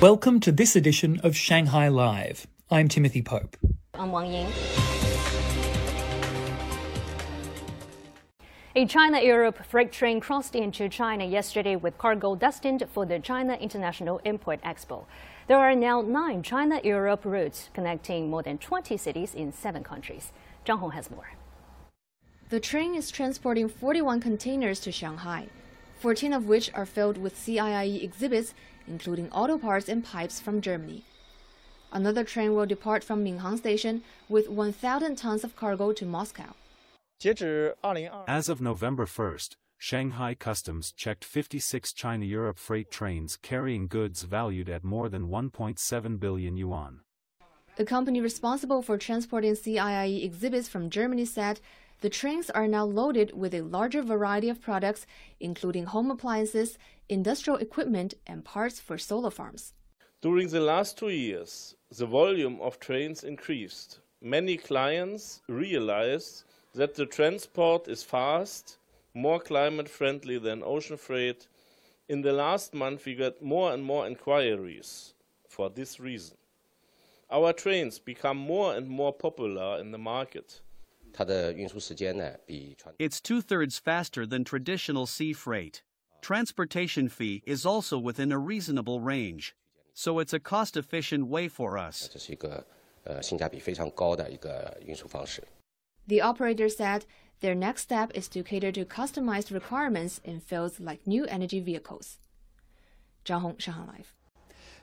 Welcome to this edition of Shanghai Live. I'm Timothy Pope. I'm Wang Ying. A China Europe freight train crossed into China yesterday with cargo destined for the China International Import Expo. There are now nine China Europe routes connecting more than 20 cities in seven countries. Zhang Hong has more. The train is transporting 41 containers to Shanghai, 14 of which are filled with CIIE exhibits, including auto parts and pipes from Germany. Another train will depart from Minhang Station with 1,000 tons of cargo to Moscow. As of November 1st, Shanghai Customs checked 56 China Europe freight trains carrying goods valued at more than 1.7 billion yuan. The company responsible for transporting CIIE exhibits from Germany said the trains are now loaded with a larger variety of products, including home appliances, industrial equipment, and parts for solar farms. During the last two years, the volume of trains increased. Many clients realized that the transport is fast, more climate friendly than ocean freight. In the last month, we got more and more inquiries for this reason. Our trains become more and more popular in the market. It's two thirds faster than traditional sea freight. Transportation fee is also within a reasonable range, so it's a cost efficient way for us. The operator said their next step is to cater to customized requirements in fields like new energy vehicles. Zhang Hong, Shanghai Live.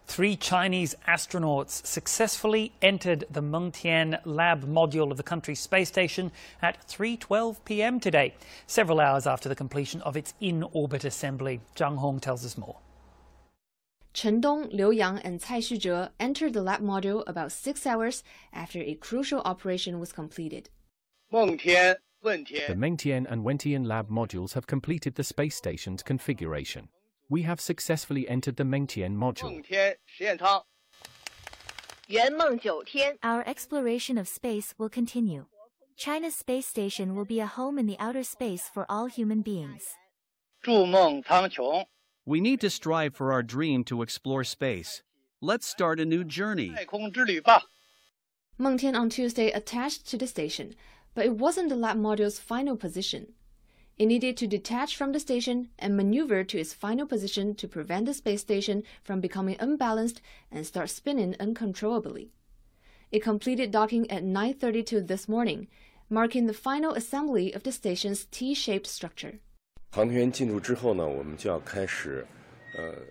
Three Chinese astronauts successfully entered the Mengtian lab module of the country's space station at 3:12 p.m. today, several hours after the completion of its in-orbit assembly. Zhang Hong tells us more. Chen Dong, Liu Yang, and Cai Xuzhe entered the lab module about six hours after a crucial operation was completed. The Mengtian and Wentian lab modules have completed the space station's configuration. We have successfully entered the Mengtian module. Our exploration of space will continue. China's space station will be a home in the outer space for all human beings. We need to strive for our dream to explore space. Let's start a new journey. Mengtian on Tuesday attached to the station, but it wasn't the lab module's final position. It needed to detach from the station and maneuver to its final position to prevent the space station from becoming unbalanced and start spinning uncontrollably. It completed docking at 9:32 this morning, marking the final assembly of the station's T-shaped structure.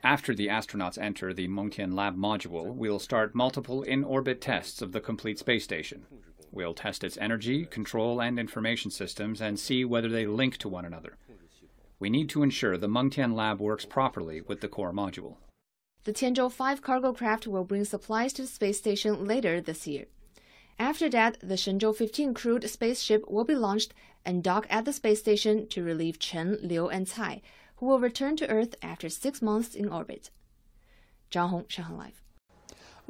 After the astronauts enter the Mengtian Lab module, we'll start multiple in-orbit tests of the complete space station. We'll test its energy, control, and information systems and see whether they link to one another. We need to ensure the Mengtian lab works properly with the core module. The Tianzhou 5 cargo craft will bring supplies to the space station later this year. After that, the Shenzhou 15 crewed spaceship will be launched and dock at the space station to relieve Chen, Liu, and Cai, who will return to Earth after six months in orbit. Zhang Hong, Shanghai Live.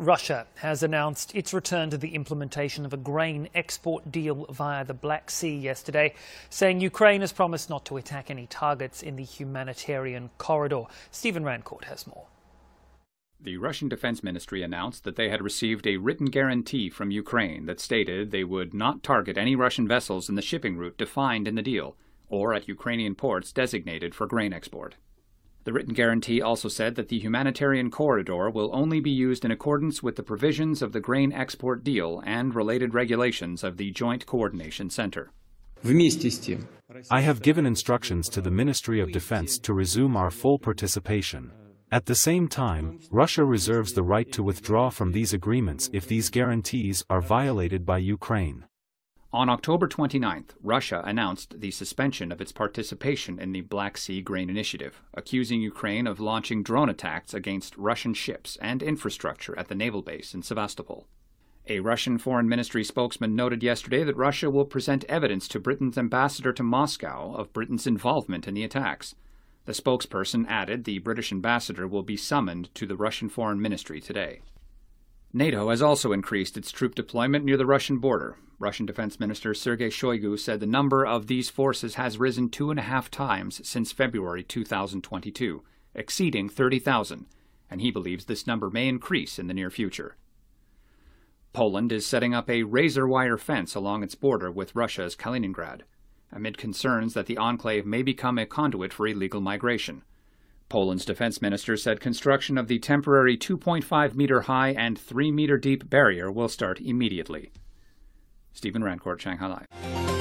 Russia has announced its return to the implementation of a grain export deal via the Black Sea yesterday, saying Ukraine has promised not to attack any targets in the humanitarian corridor. Stephen Rancourt has more. The Russian Defense Ministry announced that they had received a written guarantee from Ukraine that stated they would not target any Russian vessels in the shipping route defined in the deal or at Ukrainian ports designated for grain export. The written guarantee also said that the humanitarian corridor will only be used in accordance with the provisions of the grain export deal and related regulations of the Joint Coordination Center. I have given instructions to the Ministry of Defense to resume our full participation. At the same time, Russia reserves the right to withdraw from these agreements if these guarantees are violated by Ukraine. On October 29th, Russia announced the suspension of its participation in the Black Sea Grain Initiative, accusing Ukraine of launching drone attacks against Russian ships and infrastructure at the naval base in Sevastopol. A Russian Foreign Ministry spokesman noted yesterday that Russia will present evidence to Britain's ambassador to Moscow of Britain's involvement in the attacks. The spokesperson added the British ambassador will be summoned to the Russian Foreign Ministry today. NATO has also increased its troop deployment near the Russian border. Russian Defense Minister Sergei Shoigu said the number of these forces has risen two and a half times since February 2022, exceeding 30,000, and he believes this number may increase in the near future. Poland is setting up a razor wire fence along its border with Russia's Kaliningrad, amid concerns that the enclave may become a conduit for illegal migration. Poland's defense minister said construction of the temporary 2.5 meter high and 3 meter deep barrier will start immediately. Stephen Rancourt, Shanghai Live.